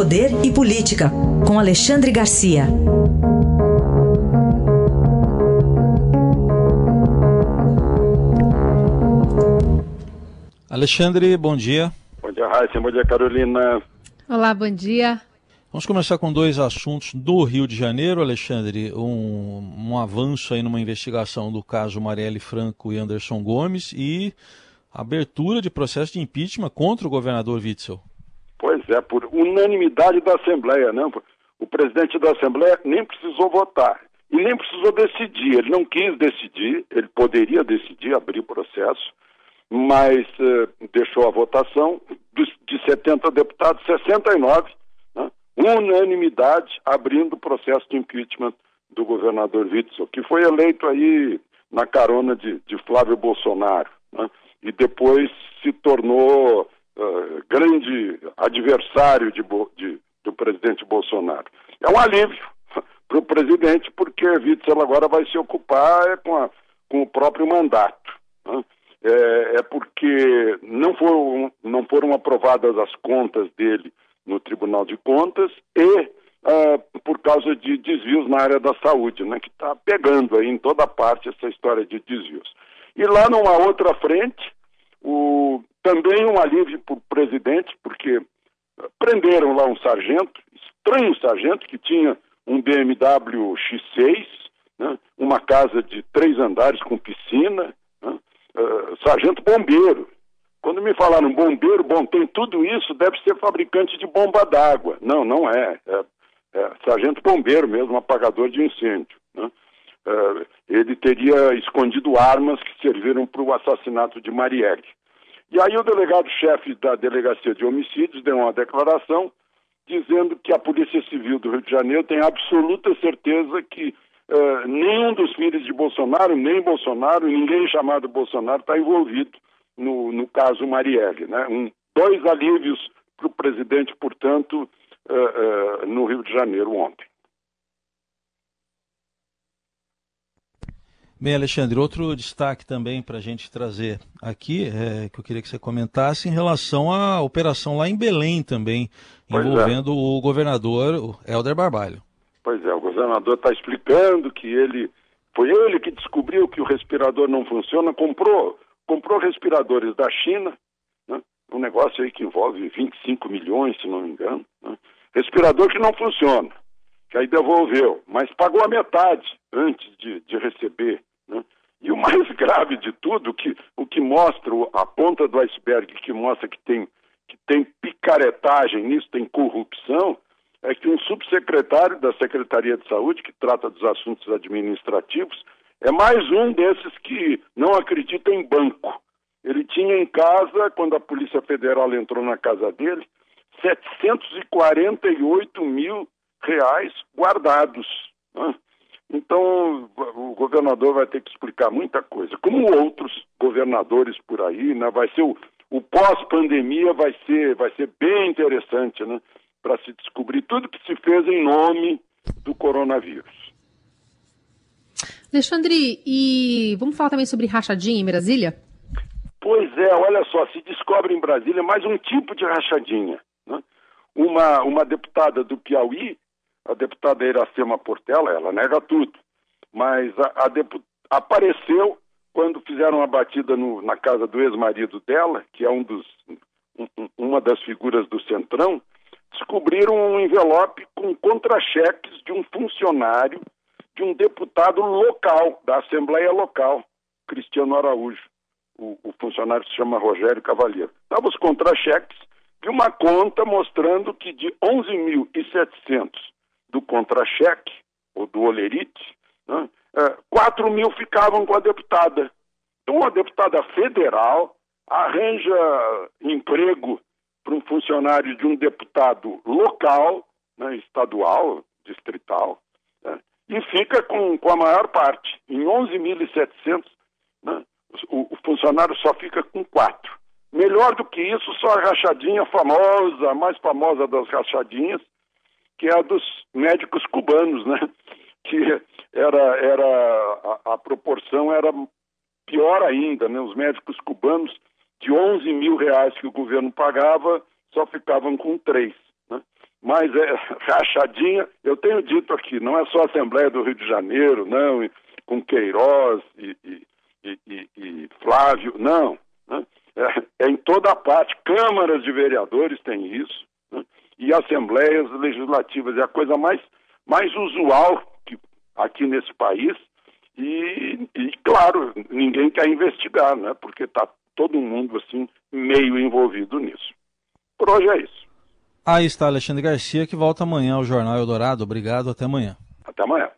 Poder e Política, com Alexandre Garcia. Alexandre, bom dia. Bom dia, Raíssa. Bom dia, Carolina. Olá, bom dia. Vamos começar com dois assuntos do Rio de Janeiro, Alexandre. Um, um avanço aí numa investigação do caso Marielle Franco e Anderson Gomes e abertura de processo de impeachment contra o governador Witzel. É, por unanimidade da Assembleia, né? O presidente da Assembleia nem precisou votar e nem precisou decidir. Ele não quis decidir, ele poderia decidir, abrir o processo, mas uh, deixou a votação de, de 70 deputados, 69, né? unanimidade, abrindo o processo de impeachment do governador Witzel, que foi eleito aí na carona de, de Flávio Bolsonaro. Né? e depois se tornou uh, grande adversário de, de, do presidente Bolsonaro. É um alívio para o presidente, porque Witzel agora vai se ocupar é, com, a, com o próprio mandato. Né? É, é, porque não foram, não foram aprovadas as contas dele no Tribunal de Contas e uh, por causa de desvios na área da saúde, né, que está pegando aí em toda parte essa história de desvios. E lá numa outra frente, o, também um alívio para o presidente, porque prenderam lá um sargento, estranho sargento, que tinha um BMW X6, né, uma casa de três andares com piscina, né, uh, sargento bombeiro. Quando me falaram bombeiro, bom, tem tudo isso, deve ser fabricante de bomba d'água. Não, não é. é. é. sargento bombeiro mesmo, apagador de incêndio. Né? uh, ele teria escondido armas que serviram para o assassinato de Marielle. E aí o delegado-chefe da Delegacia de Homicídios deu uma declaração dizendo que a Polícia Civil do Rio de Janeiro tem absoluta certeza que uh, nenhum dos filhos de Bolsonaro, nem Bolsonaro, ninguém chamado Bolsonaro está envolvido no, no caso Marielle. Né? Um, dois alívios para o presidente, portanto, uh, uh, no Rio de Janeiro ontem. Bem, Alexandre, outro destaque também para a gente trazer aqui, é, que eu queria que você comentasse, em relação à operação lá em Belém também, pois é. envolvendo é. o governador Helder Barbalho. Pois é, o governador está explicando que ele foi ele que descobriu que o respirador não funciona, comprou, comprou respiradores da China, né? um negócio aí que envolve 25 milhões, se não me engano, né? respirador que não funciona, que aí devolveu, mas pagou a metade antes de, de receber né? E o mais grave de tudo, que, o que mostra a ponta do iceberg, que mostra que tem, que tem picaretagem nisso, tem corrupção, é que um subsecretário da Secretaria de Saúde, que trata dos assuntos administrativos, é mais um desses que não acredita em banco. Ele tinha em casa, quando a Polícia Federal entrou na casa dele, 748 mil reais guardados. Né? Então, o governador vai ter que explicar muita coisa. Como outros governadores por aí, né? Vai ser o, o pós-pandemia vai ser, vai ser bem interessante, né? Para se descobrir tudo que se fez em nome do coronavírus. Alexandre, e vamos falar também sobre rachadinha em Brasília? Pois é, olha só, se descobre em Brasília mais um tipo de rachadinha. Né? Uma, uma deputada do Piauí a deputada Iracema Portela, ela nega tudo, mas a, a deput... apareceu quando fizeram a batida no, na casa do ex-marido dela, que é um dos, um, uma das figuras do Centrão, descobriram um envelope com contra-cheques de um funcionário, de um deputado local, da Assembleia Local, Cristiano Araújo. O, o funcionário se chama Rogério Cavalheiro. Estavam os contra-cheques de uma conta mostrando que de 11.700 do contra-cheque, ou do olerite, né, é, 4 mil ficavam com a deputada. Então, a deputada federal arranja emprego para um funcionário de um deputado local, né, estadual, distrital, né, e fica com, com a maior parte. Em 11.700, né, o, o funcionário só fica com quatro. Melhor do que isso, só a rachadinha famosa, a mais famosa das rachadinhas, que é a dos médicos cubanos, né? Que era, era a, a proporção era pior ainda, né? Os médicos cubanos, de 11 mil reais que o governo pagava, só ficavam com três. Né? mas é rachadinha, eu tenho dito aqui, não é só a Assembleia do Rio de Janeiro, não, com Queiroz e, e, e, e Flávio, não. Né? É, é, em toda parte, câmaras de vereadores têm isso? E assembleias legislativas, é a coisa mais, mais usual que, aqui nesse país, e, e, claro, ninguém quer investigar, né? porque está todo mundo assim meio envolvido nisso. Por hoje é isso. Aí está Alexandre Garcia, que volta amanhã ao Jornal Eldorado. Obrigado, até amanhã. Até amanhã.